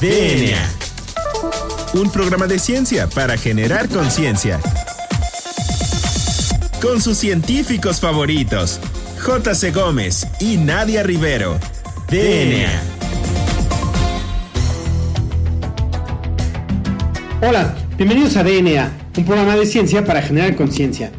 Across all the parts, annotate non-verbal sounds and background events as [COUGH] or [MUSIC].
DNA. Un programa de ciencia para generar conciencia. Con sus científicos favoritos, J.C. Gómez y Nadia Rivero. DNA. Hola, bienvenidos a DNA, un programa de ciencia para generar conciencia.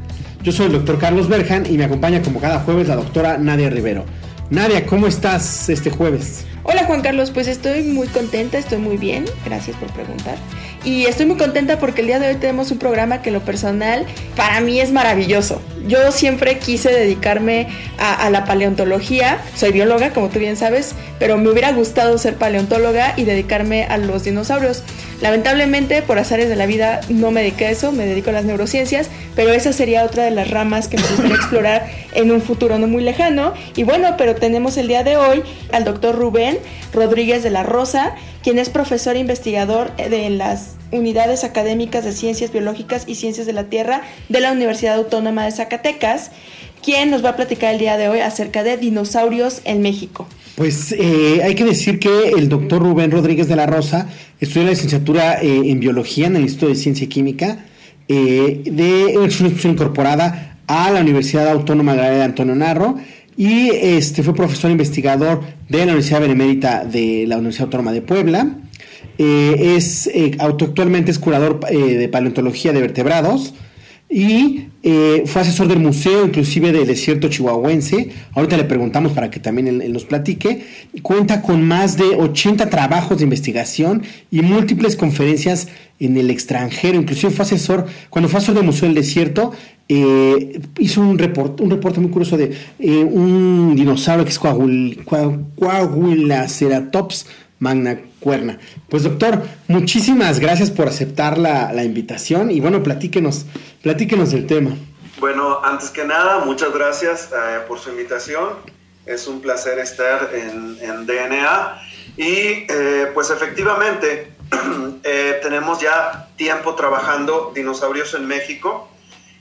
Yo soy el doctor Carlos Berjan y me acompaña como cada jueves la doctora Nadia Rivero. Nadia, ¿cómo estás este jueves? Hola Juan Carlos, pues estoy muy contenta, estoy muy bien, gracias por preguntar. Y estoy muy contenta porque el día de hoy tenemos un programa que en lo personal para mí es maravilloso. Yo siempre quise dedicarme a, la paleontología, soy bióloga como tú bien sabes, pero me hubiera gustado ser paleontóloga y dedicarme a los dinosaurios. Lamentablemente, por azares de la vida, no me dediqué a eso, me dedico a las neurociencias, pero esa sería otra de las ramas que me gustaría [LAUGHS] explorar en un futuro no muy lejano. Y bueno, pero tenemos el día de hoy al doctor Rubén Rodríguez de la Rosa, quien es profesor e investigador de las unidades académicas de ciencias biológicas y ciencias de la Tierra de la Universidad Autónoma de Zacatecas, quien nos va a platicar el día de hoy acerca de dinosaurios en México. Pues eh, hay que decir que el doctor Rubén Rodríguez de la Rosa estudió la licenciatura eh, en biología en el Instituto de Ciencia y Química eh, de institución incorporada a la Universidad Autónoma de Antonio Narro y este, fue profesor investigador de la Universidad Benemérita de la Universidad Autónoma de Puebla. es actualmente es curador de paleontología de vertebrados y eh, fue asesor del museo, inclusive del desierto chihuahuense. Ahorita le preguntamos para que también nos platique. Cuenta con más de 80 trabajos de investigación y múltiples conferencias en el extranjero. Inclusive fue asesor, cuando fue asesor del Museo del Desierto, eh, hizo un, report, un reporte muy curioso de eh, un dinosaurio que es Coahuilaceratops magna cuerna. Pues doctor, muchísimas gracias por aceptar la, la invitación y bueno, platíquenos, platíquenos del tema. Bueno, antes que nada, muchas gracias eh, por su invitación. Es un placer estar en, en DNA. Y eh, pues efectivamente, [CLEARS THROAT] eh, tenemos ya tiempo trabajando dinosaurios en México.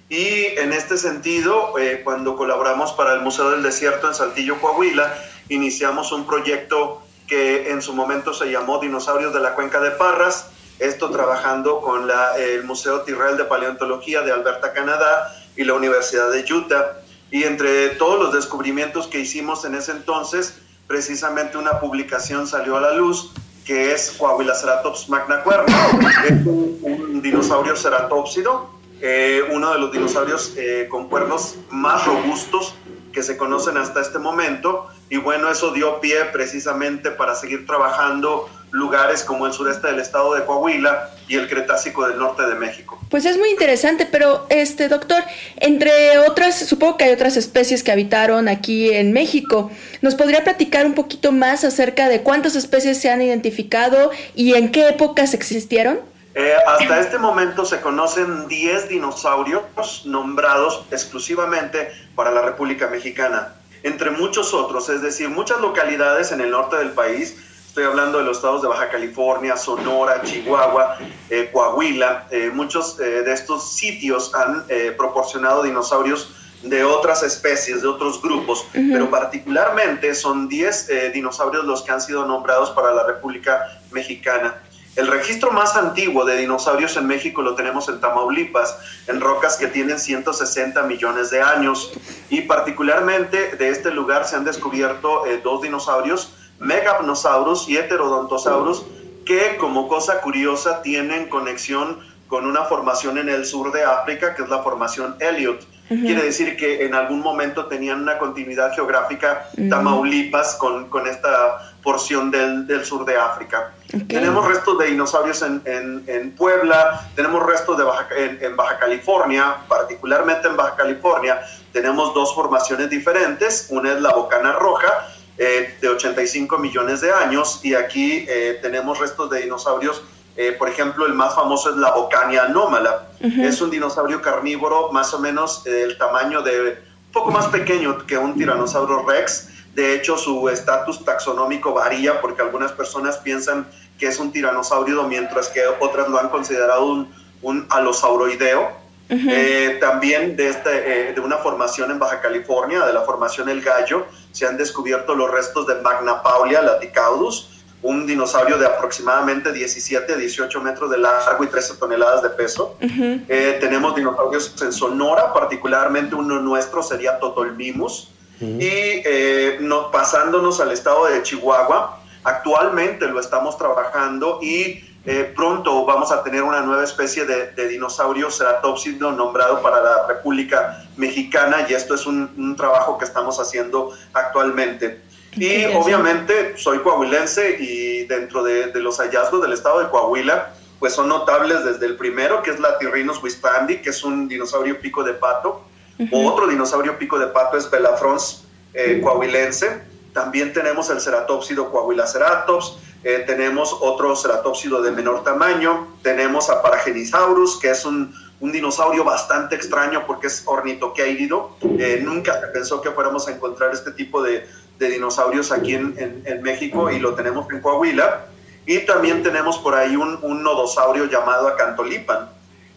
Y en este sentido, cuando colaboramos para el Museo del Desierto en Saltillo, Coahuila, iniciamos un proyecto que en su momento se llamó Dinosaurios de la Cuenca de Parras, esto trabajando con el Museo Tyrrell de Paleontología de Alberta, Canadá y la Universidad de Utah. Y entre todos los descubrimientos que hicimos en ese entonces, precisamente una publicación salió a la luz que es Coahuilaceratops magnacuerna, es un, dinosaurio ceratópsido, eh, uno de los dinosaurios eh, con cuernos más robustos que se conocen hasta este momento. Y bueno, eso dio pie precisamente para seguir trabajando lugares como el sureste del estado de Coahuila y el Cretácico del norte de México. Pues es muy interesante, pero este doctor, entre otras, supongo que hay otras especies que habitaron aquí en México. ¿Nos podría platicar un poquito más acerca de cuántas especies se han identificado y en qué épocas existieron? Eh, hasta este momento se conocen 10 dinosaurios nombrados exclusivamente para la República Mexicana, entre muchos otros, es decir, muchas localidades en el norte del país, estoy hablando de los estados de Baja California, Sonora, Chihuahua, eh, Coahuila, eh, muchos de estos sitios han proporcionado dinosaurios de otras especies, de otros grupos, pero particularmente son 10 dinosaurios los que han sido nombrados para la República Mexicana. El registro más antiguo de dinosaurios en México lo tenemos en Tamaulipas, en rocas que tienen 160 millones de años. Y particularmente de este lugar se han descubierto eh, dos dinosaurios, Megapnosaurus y Heterodontosaurus, que como cosa curiosa tienen conexión con una formación en el sur de África, que es la formación Elliot. Quiere decir que en algún momento tenían una continuidad geográfica Tamaulipas con, con esta porción del, del sur de África. Tenemos restos de dinosaurios en, en, Puebla, tenemos restos de Baja, en, Baja California, particularmente en Baja California, tenemos dos formaciones diferentes. Una es la Bocana Roja, eh, de 85 millones de años, y aquí eh, tenemos restos de dinosaurios. Eh, por ejemplo, el más famoso es la Bocania anómala. Es un dinosaurio carnívoro más o menos del tamaño de un poco más pequeño que un tiranosaurio rex de hecho, su estatus taxonómico varía porque algunas personas piensan que es un tiranosaurio, mientras que otras lo han considerado un, un alosauroideo. Eh, también de, este, eh, de una formación en Baja California, de la formación El Gallo, se han descubierto los restos de Magna Paulia laticaudus, un dinosaurio de aproximadamente 17 a 18 metros de largo y 13 toneladas de peso. Eh, tenemos dinosaurios en Sonora, particularmente uno nuestro sería Totolmimus. Y eh, no, pasándonos al estado de Chihuahua, actualmente lo estamos trabajando y eh, pronto vamos a tener una nueva especie de, dinosaurio ceratópsido nombrado para la República Mexicana y esto es un trabajo que estamos haciendo actualmente. Y obviamente soy coahuilense y dentro de, los hallazgos del estado de Coahuila, pues son notables desde el primero, que es la Tirrinus wispandi, que es un dinosaurio pico de pato. Otro dinosaurio pico de pato es Belafrons eh, coahuilense. También tenemos el ceratópsido coahuilaceratops. Eh, tenemos otro ceratópsido de menor tamaño. Tenemos a Paragenisaurus, que es un, un dinosaurio bastante extraño porque es ornitoqueirido. Eh, nunca se pensó que fuéramos a encontrar este tipo de, de dinosaurios aquí en, en, México y lo tenemos en Coahuila. Y también tenemos por ahí un, un nodosaurio llamado Acantolipan.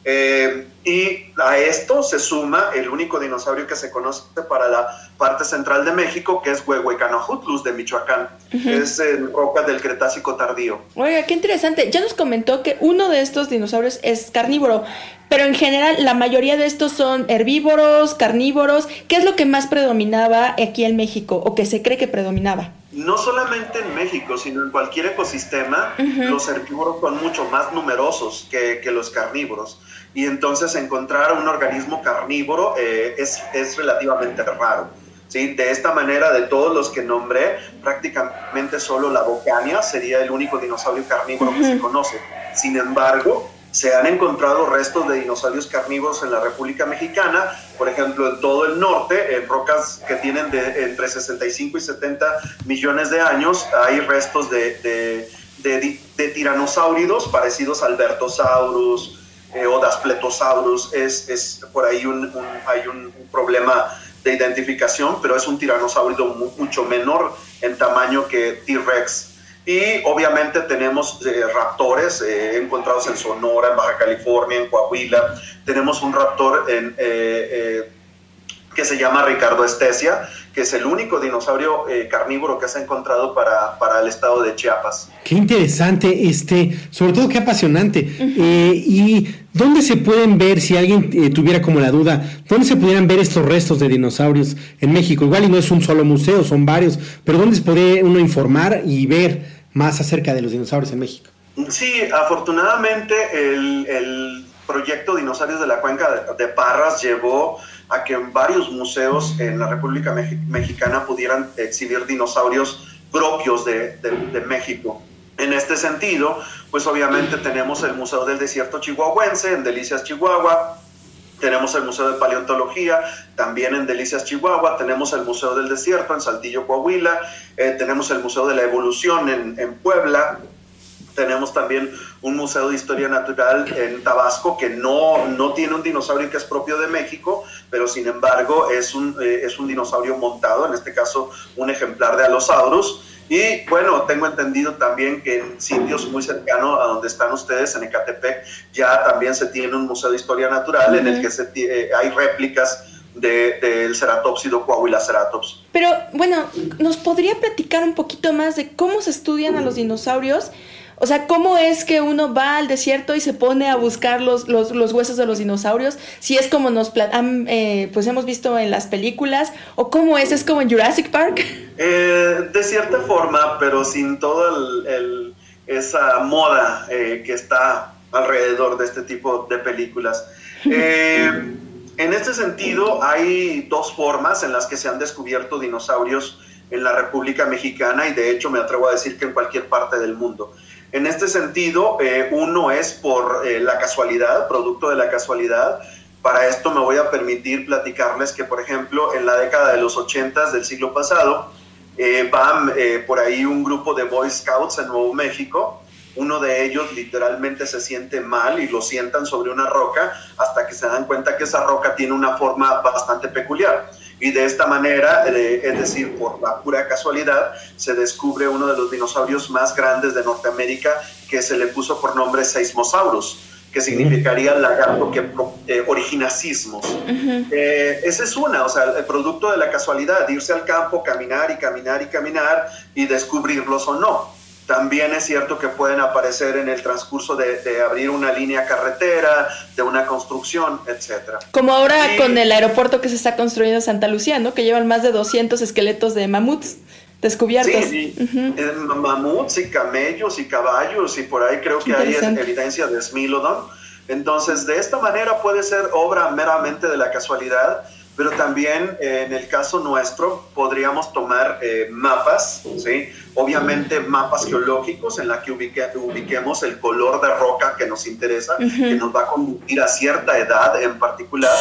Eh, y a esto se suma el único dinosaurio que se conoce para la parte central de México, que es Huehuecanojutlus de Michoacán. Es el roca del Cretácico tardío. Oiga, qué interesante. Ya nos comentó que uno de estos dinosaurios es carnívoro, pero en general la mayoría de estos son herbívoros, carnívoros. ¿Qué es lo que más predominaba aquí en México o que se cree que predominaba? No solamente en México, sino en cualquier ecosistema, los herbívoros son mucho más numerosos que, los carnívoros. Y entonces encontrar un organismo carnívoro eh, es, es, relativamente raro. ¿sí? De esta manera, de todos los que nombré, prácticamente solo la bocania sería el único dinosaurio carnívoro que se conoce. Sin embargo, se han encontrado restos de dinosaurios carnívoros en la República Mexicana, por ejemplo, en todo el norte, en rocas que tienen de entre 65 y 70 millones de años, hay restos de, tiranosáuridos parecidos a Albertosaurus eh, o Daspletosaurus. Es, es, por ahí un, hay un, problema de identificación, pero es un tiranosaurio mucho menor en tamaño que T-Rex y obviamente tenemos eh, raptores eh, encontrados en Sonora, en Baja California, en Coahuila. Tenemos un raptor en, eh, que se llama Ricardo Estesia, que es el único dinosaurio carnívoro que se ha encontrado para, para, el estado de Chiapas. Qué interesante, este, sobre todo qué apasionante. ¿Y dónde se pueden ver, si alguien tuviera como la duda, dónde se pudieran ver estos restos de dinosaurios en México? Igual y no es un solo museo, son varios, pero ¿dónde se puede uno informar y ver? Más acerca de los dinosaurios en México. Sí, afortunadamente el, proyecto Dinosaurios de la Cuenca de, Parras llevó a que varios museos en la República Mexicana pudieran exhibir dinosaurios propios de, de, México. En este sentido, pues obviamente tenemos el Museo del Desierto Chihuahuense en Delicias, Chihuahua, tenemos el Museo de Paleontología, también en Delicias, Chihuahua, tenemos el Museo del Desierto en Saltillo, Coahuila, eh, tenemos el Museo de la Evolución en, Puebla, tenemos también un museo de historia natural en Tabasco que no, no tiene un dinosaurio que es propio de México, pero sin embargo es un, eh, es un dinosaurio montado, en este caso un ejemplar de Allosaurus. Y bueno, tengo entendido también que en sitios muy cercanos a donde están ustedes, en Ecatepec, ya también se tiene un museo de historia natural en el que se eh, hay réplicas del de, ceratópsido Coahuila ceratops. Pero bueno, ¿nos podría platicar un poquito más de cómo se estudian a los dinosaurios? O sea, ¿cómo es que uno va al desierto y se pone a buscar los, los, los huesos de los dinosaurios? Si es como nos eh, pues hemos visto en las películas, o cómo es, es como en Jurassic Park. [LAUGHS] Eh, de cierta forma, pero sin toda el, esa moda eh, que está alrededor de este tipo de películas. [LAUGHS] en este sentido, hay dos formas en las que se han descubierto dinosaurios en la República Mexicana y de hecho me atrevo a decir que en cualquier parte del mundo. En este sentido, eh, uno es por eh, la casualidad, producto de la casualidad. Para esto me voy a permitir platicarles que, por ejemplo, en la década de los 80 del siglo pasado, eh, van por ahí un grupo de Boy Scouts en Nuevo México. Uno de ellos literalmente se siente mal y lo sientan sobre una roca hasta que se dan cuenta que esa roca tiene una forma bastante peculiar y de esta manera, eh, es decir, por la pura casualidad, se descubre uno de los dinosaurios más grandes de Norteamérica que se le puso por nombre Seismosaurus que significaría lagarto que eh, origina sismos. Eh, esa es una, o sea, el producto de la casualidad, irse al campo, caminar y caminar y caminar y descubrirlos o no. También es cierto que pueden aparecer en el transcurso de, abrir una línea carretera, de una construcción, etc. Como ahora con el aeropuerto que se está construyendo en Santa Lucía, ¿no? Que llevan más de 200 esqueletos de mamuts descubiertos. Sí, mamuts y camellos y caballos y por ahí creo que hay evidencia de Smilodon. Entonces, de esta manera puede ser obra meramente de la casualidad pero también eh, en el caso nuestro podríamos tomar eh, mapas, ¿sí? obviamente mapas geológicos en la que ubiquemos el color de roca que nos interesa, que nos va a conducir a cierta edad en particular,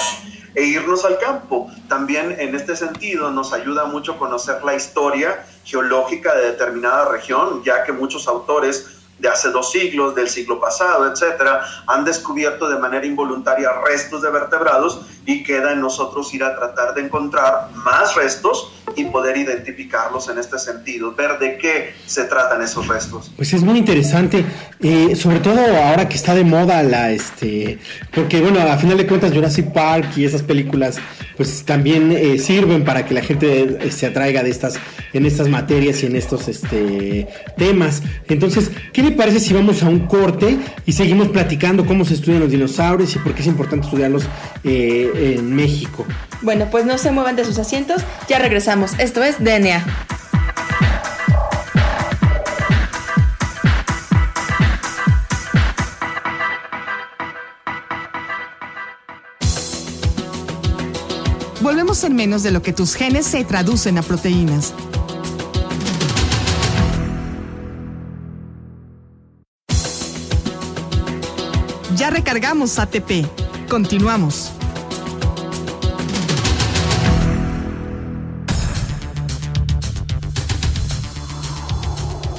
e irnos al campo. También en este sentido nos ayuda mucho conocer la historia geológica de determinada región, ya que muchos autores de hace dos siglos, del siglo pasado, etcétera, han descubierto de manera involuntaria restos de vertebrados y queda en nosotros ir a tratar de encontrar más restos y poder identificarlos en este sentido, ver de qué se tratan esos restos. Pues es muy interesante, eh, sobre todo ahora que está de moda la, este, porque bueno, a final de cuentas Jurassic Park y esas películas pues también eh, sirven para que la gente eh, se atraiga de estas, en estas materias y en estos este, temas. Entonces, ¿qué le parece si vamos a un corte y seguimos platicando cómo se estudian los dinosaurios y por qué es importante estudiarlos eh, en México? Bueno, pues no se muevan de sus asientos, ya regresamos. Esto es DNA. En menos de lo que tus genes se traducen a proteínas. Ya recargamos ATP. Continuamos.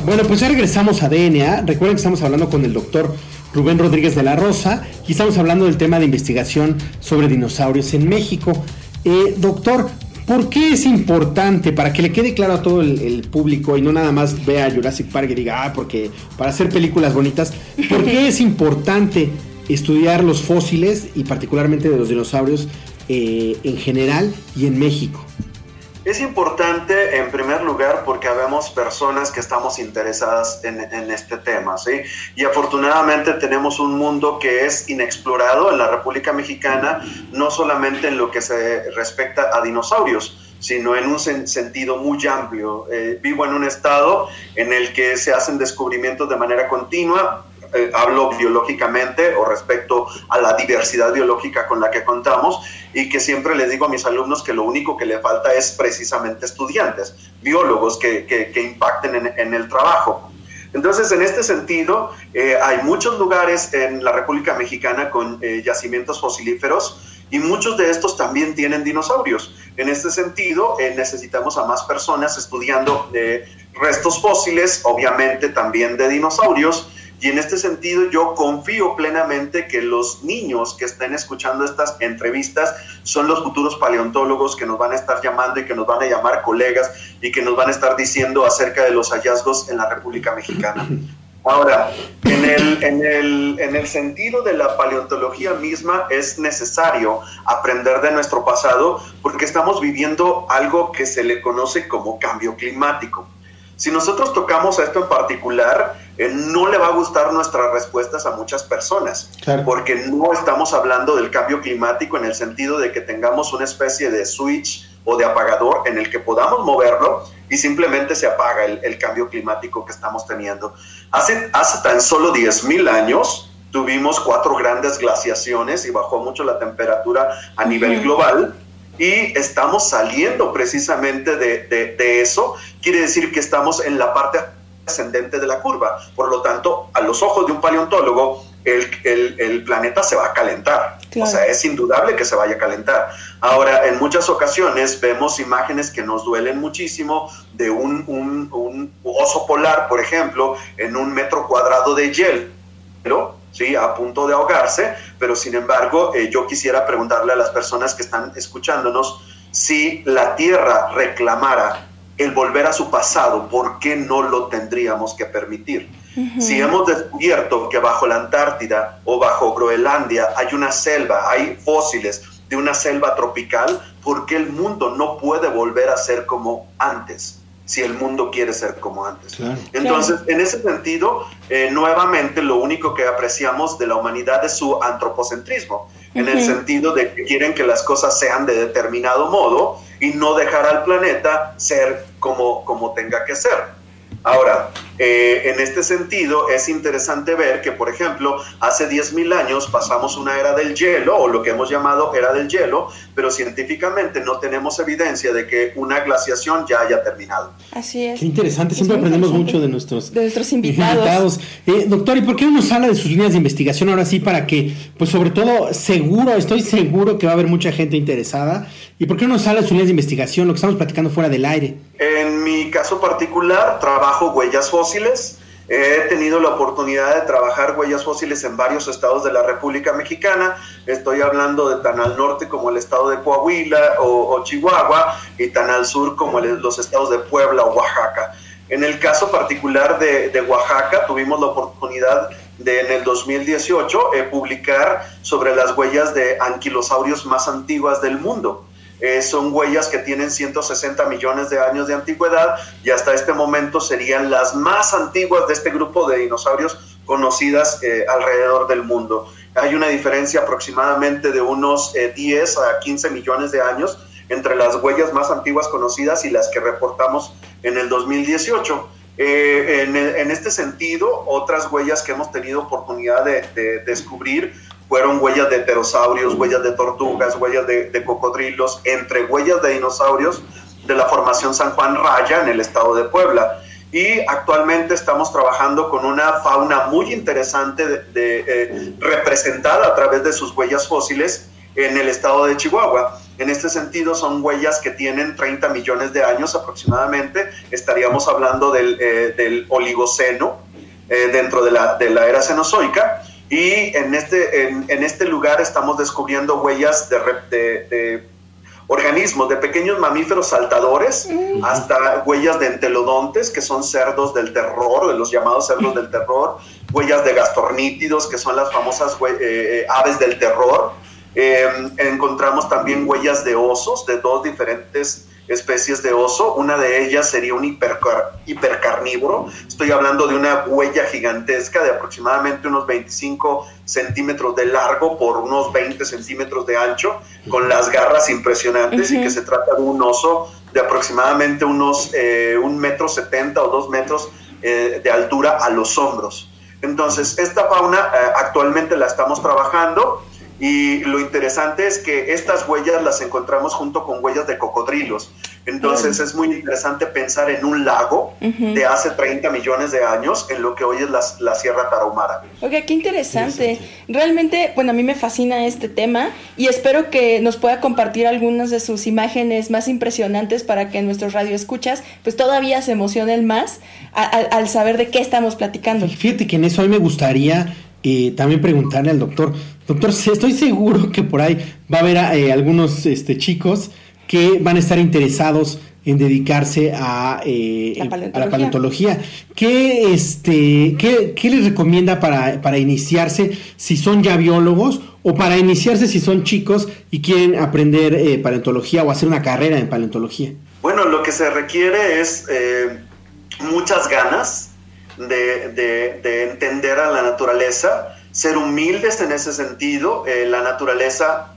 Bueno, pues ya regresamos a DNA. Recuerden que estamos hablando con el doctor Rubén Rodríguez de la Rosa y estamos hablando del tema de investigación sobre dinosaurios en México. Eh, doctor, ¿por qué es importante, para que le quede claro a todo el, público y no nada más vea Jurassic Park y diga, ah, porque para hacer películas bonitas, ¿por qué es importante estudiar los fósiles y particularmente de los dinosaurios eh, en general y en México? Es importante, en primer lugar, porque habemos personas que estamos interesadas en, este tema, ¿sí? Y afortunadamente tenemos un mundo que es inexplorado en la República Mexicana, no solamente en lo que se respecta a dinosaurios, sino en un sentido muy amplio. Eh, vivo en un estado en el que se hacen descubrimientos de manera continua, eh, hablo biológicamente o respecto a la diversidad biológica con la que contamos y que siempre les digo a mis alumnos que lo único que le falta es precisamente estudiantes, biólogos que, que, impacten en, el trabajo. Entonces, en este sentido, eh, hay muchos lugares en la República Mexicana con eh, yacimientos fosilíferos y muchos de estos también tienen dinosaurios. En este sentido, necesitamos a más personas estudiando restos fósiles, obviamente también de dinosaurios, y en este sentido yo confío plenamente que los niños que estén escuchando estas entrevistas son los futuros paleontólogos que nos van a estar llamando y que nos van a llamar colegas y que nos van a estar diciendo acerca de los hallazgos en la República Mexicana. [LAUGHS] Ahora, en el, en, el, en el, sentido de la paleontología misma es necesario aprender de nuestro pasado porque estamos viviendo algo que se le conoce como cambio climático. Si nosotros tocamos esto en particular, eh, no le va a gustar nuestras respuestas a muchas personas, porque no estamos hablando del cambio climático en el sentido de que tengamos una especie de switch o de apagador en el que podamos moverlo y simplemente se apaga el, cambio climático que estamos teniendo. Hace, hace tan solo 10.000 años tuvimos cuatro grandes glaciaciones y bajó mucho la temperatura a nivel global y estamos saliendo precisamente de, de, eso, quiere decir que estamos en la parte ascendente de la curva. Por lo tanto, a los ojos de un paleontólogo, el, el, el planeta se va a calentar. O sea, es indudable que se vaya a calentar. Ahora, en muchas ocasiones vemos imágenes que nos duelen muchísimo de un, un, un oso polar, por ejemplo, en un metro cuadrado de hielo ¿sí? a punto de ahogarse, pero sin embargo eh, yo quisiera preguntarle a las personas que están escuchándonos si la Tierra reclamara el volver a su pasado, ¿por qué no lo tendríamos que permitir? Si hemos descubierto que bajo la Antártida o bajo Groenlandia hay una selva, hay fósiles de una selva tropical, ¿por qué el mundo no puede volver a ser como antes? Si el mundo quiere ser como antes. Entonces, en ese sentido, eh, nuevamente lo único que apreciamos de la humanidad es su antropocentrismo, en el sentido de que quieren que las cosas sean de determinado modo y no dejar al planeta ser como, como tenga que ser. Ahora, eh, en este sentido, es interesante ver que, por ejemplo, hace 10.000 años pasamos una era del hielo, o lo que hemos llamado era del hielo, pero científicamente no tenemos evidencia de que una glaciación ya haya terminado. Así es. Qué interesante, siempre aprendemos mucho de nuestros, de nuestros invitados. Eh, doctor, ¿y por qué no nos habla de sus líneas de investigación ahora sí para que, pues sobre todo, seguro, estoy seguro que va a haber mucha gente interesada? ¿Y por qué no de sus líneas de investigación, lo que estamos platicando fuera del aire? En mi caso particular, trabajo huellas fósiles. He tenido la oportunidad de trabajar huellas fósiles en varios estados de la República Mexicana. Estoy hablando de tan al norte como el estado de Coahuila o, Chihuahua y tan al sur como los estados de Puebla o Oaxaca. En el caso particular de, de Oaxaca, tuvimos la oportunidad de en el 2018 eh, publicar sobre las huellas de anquilosaurios más antiguas del mundo. Eh, son huellas que tienen 160 millones de años de antigüedad y hasta este momento serían las más antiguas de este grupo de dinosaurios conocidas eh, alrededor del mundo. Hay una diferencia aproximadamente de unos 10 eh, a 15 millones de años entre las huellas más antiguas conocidas y las que reportamos en el 2018. en, este sentido, otras huellas que hemos tenido oportunidad de descubrir fueron huellas de pterosaurios, huellas de tortugas, huellas de, cocodrilos, entre huellas de dinosaurios de la formación San Juan Raya en el estado de Puebla. Y actualmente estamos trabajando con una fauna muy interesante de, eh, representada a través de sus huellas fósiles en el estado de Chihuahua. En este sentido, son huellas que tienen 30 millones de años aproximadamente. Estaríamos hablando del, eh, Oligoceno eh, dentro de la, de la era cenozoica y en este, en, este lugar estamos descubriendo huellas de, de, organismos, de pequeños mamíferos saltadores, hasta huellas de entelodontes, que son cerdos del terror, de los llamados cerdos del terror, huellas de gastornítidos, que son las famosas eh, eh, aves del terror. Em, encontramos también huellas de osos, de dos diferentes especies de oso. Una de ellas sería un hipercarnívoro. Estoy hablando de una huella gigantesca de aproximadamente unos 25 centímetros de largo por unos 20 centímetros de ancho, con las garras impresionantes y que se trata de un oso de aproximadamente unos eh, un metro setenta o dos metros eh, de altura a los hombros. Entonces, esta fauna eh, actualmente la estamos trabajando y lo interesante es que estas huellas las encontramos junto con huellas de cocodrilos. Entonces es muy interesante pensar en un lago de hace 30 millones de años en lo que hoy es la, Sierra Tarahumara. Oiga, qué interesante. Realmente, bueno, a mí me fascina este tema y espero que nos pueda compartir algunas de sus imágenes más impresionantes para que nuestros radioescuchas pues todavía se emocionen más al saber de qué estamos platicando. Fíjate que en eso a mí me gustaría eh, también preguntarle al doctor, doctor, estoy seguro que por ahí va a haber eh, algunos este, chicos que van a estar interesados en dedicarse a, eh, la, paleontología. ¿Qué, este, qué, les recomienda para, iniciarse si son ya biólogos o para iniciarse si son chicos y quieren aprender paleontología o hacer una carrera en paleontología? Bueno, lo que se requiere es muchas ganas, de, entender a la naturaleza, ser humildes en ese sentido. Eh, la naturaleza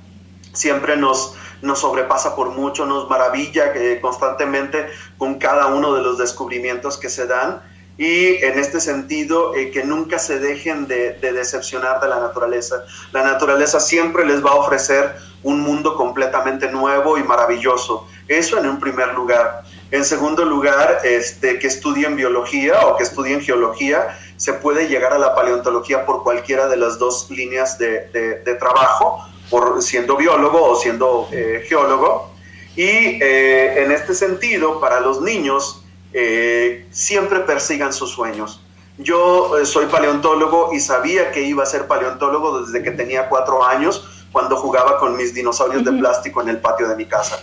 siempre nos, nos sobrepasa por mucho, nos maravilla eh, constantemente con cada uno de los descubrimientos que se dan y en este sentido eh, que nunca se dejen de, de, decepcionar de la naturaleza. La naturaleza siempre les va a ofrecer un mundo completamente nuevo y maravilloso. Eso en un primer lugar. En segundo lugar, este, que estudien biología o que estudien geología. Se puede llegar a la paleontología por cualquiera de las dos líneas de, trabajo, por siendo biólogo o siendo eh, geólogo. Y eh, en este sentido, para los niños, eh, siempre persigan sus sueños. Yo soy paleontólogo y sabía que iba a ser paleontólogo desde que tenía cuatro años cuando jugaba con mis dinosaurios de plástico en el patio de mi casa.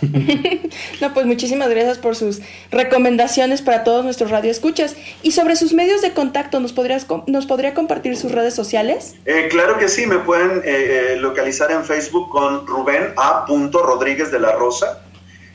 [LAUGHS] no, pues muchísimas gracias por sus recomendaciones para todos nuestros radioescuchas. Y sobre sus medios de contacto, ¿nos, podrías, nos podría compartir sus redes sociales? Eh, claro que sí, me pueden eh, eh, localizar en Facebook con Rubén A. Rodríguez de la Rosa.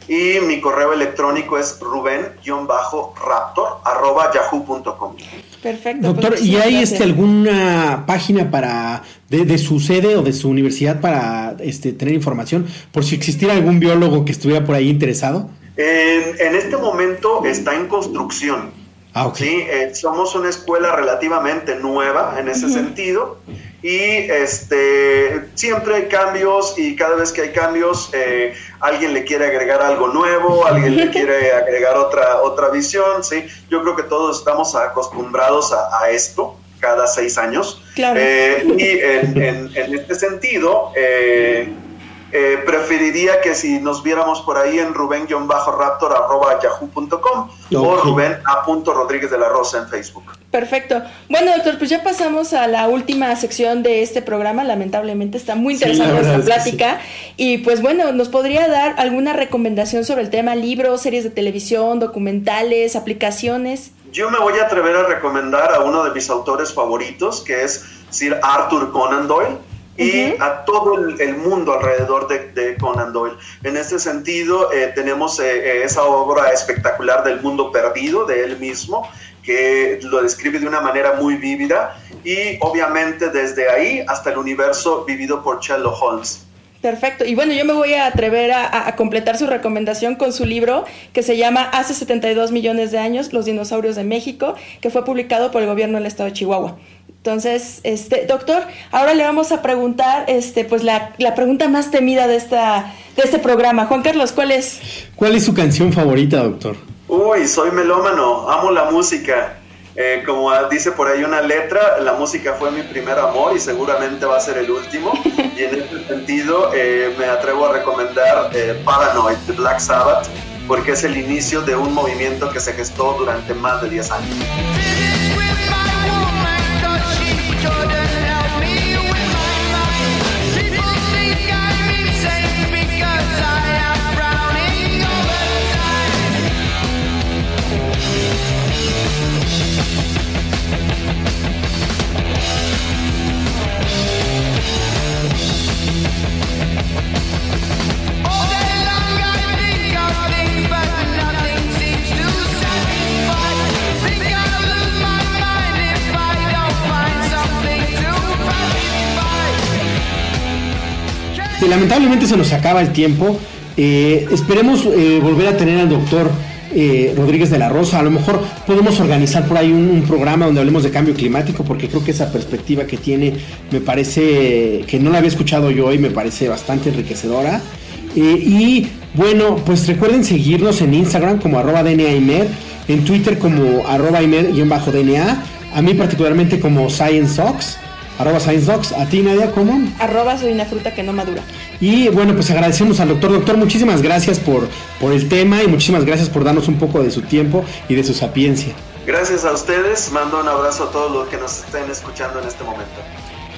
Y mi correo electrónico es ruben-raptor arroba yahoo.com. Perfecto. Doctor, pues, ¿y hay gracias. este, alguna página para de, de su sede o de su universidad para este, tener información por si existiera algún biólogo que estuviera por ahí interesado? En, en este momento está en construcción. Ah, ok. Sí, eh, somos una escuela relativamente nueva en ese sentido y este, siempre hay cambios y cada vez que hay cambios eh, alguien le quiere agregar algo nuevo, alguien le [LAUGHS] quiere agregar otra, otra visión, ¿sí? Yo creo que todos estamos acostumbrados a, a esto cada seis años. Claro. Eh, y en, en- en este sentido, eh, eh, preferiría que si nos viéramos por ahí en ruben-raptor.yahoo.com o Ok. Rubén A. Rodríguez de la Rosa en Facebook. Perfecto. Bueno, doctor, pues ya pasamos a la última sección de este programa. Lamentablemente está muy Sí, interesante verdad nuestra es que plática. Y pues bueno, ¿nos podría dar alguna recomendación sobre el tema libros, series de televisión, documentales, aplicaciones? Yo me voy a atrever a recomendar a uno de mis autores favoritos, que es Sir Arthur Conan Doyle, y a todo el, el mundo alrededor de, de Conan Doyle. En este sentido, eh, tenemos eh, eh, esa obra espectacular del mundo perdido de él mismo, que lo describe de una manera muy vívida, y obviamente desde ahí hasta el universo vivido por Sherlock Holmes. Perfecto. Y bueno, yo me voy a atrever a completar su recomendación con su libro que se llama Hace 72 millones de años, Los dinosaurios de México, que fue publicado por el gobierno del estado de Chihuahua. Entonces, este, doctor, ahora le vamos a preguntar, este, pues la, la pregunta más temida de esta, de este programa. Juan Carlos, ¿cuál es? ¿Cuál es su canción favorita, doctor? Uy, soy melómano, amo la música. Eh, como dice por ahí una letra, la música fue mi primer amor y seguramente va a ser el último. Y en este sentido eh, me atrevo a recomendar eh, Paranoid de Black Sabbath porque es el inicio de un movimiento que se gestó durante más de 10 años. Lamentablemente se nos acaba el tiempo. Eh, esperemos eh, volver a tener al doctor eh, Rodríguez de la Rosa. A lo mejor podemos organizar por ahí un, programa donde hablemos de cambio climático, porque creo que esa perspectiva que tiene me parece que no la había escuchado yo y me parece bastante enriquecedora. Y bueno, pues recuerden seguirnos en Instagram como arroba DNAimer, en Twitter como arroba Imer-DNA, a mí particularmente como ScienceDocs, arroba ScienceDocs, a ti Nadia, ¿cómo? Arroba soy una fruta que no madura. Y bueno, pues agradecemos al doctor. Doctor, muchísimas gracias por, por el tema y muchísimas gracias por darnos un poco de su tiempo y de su sapiencia. Gracias a ustedes, mando un abrazo a todos los que nos estén escuchando en este momento.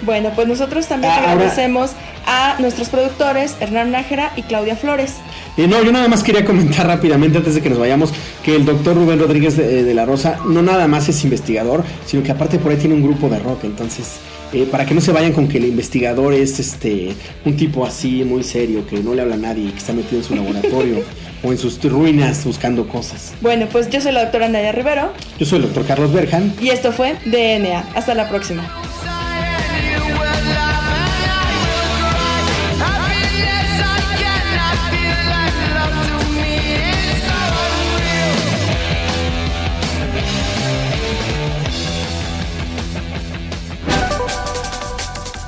Bueno, pues nosotros también Ah, ahora- agradecemos a nuestros productores Hernán Nájera y Claudia Flores. Eh, no, yo nada más quería comentar rápidamente antes de que nos vayamos que el doctor Rubén Rodríguez de, de la Rosa no nada más es investigador, sino que aparte por ahí tiene un grupo de rock. Entonces, eh, para que no se vayan con que el investigador es este un tipo así muy serio, que no le habla a nadie y que está metido en su laboratorio [LAUGHS] o en sus ruinas buscando cosas. Bueno, pues yo soy la doctora Nadia Rivero Yo soy el doctor Carlos Berjan. y esto fue DNA. Hasta la próxima.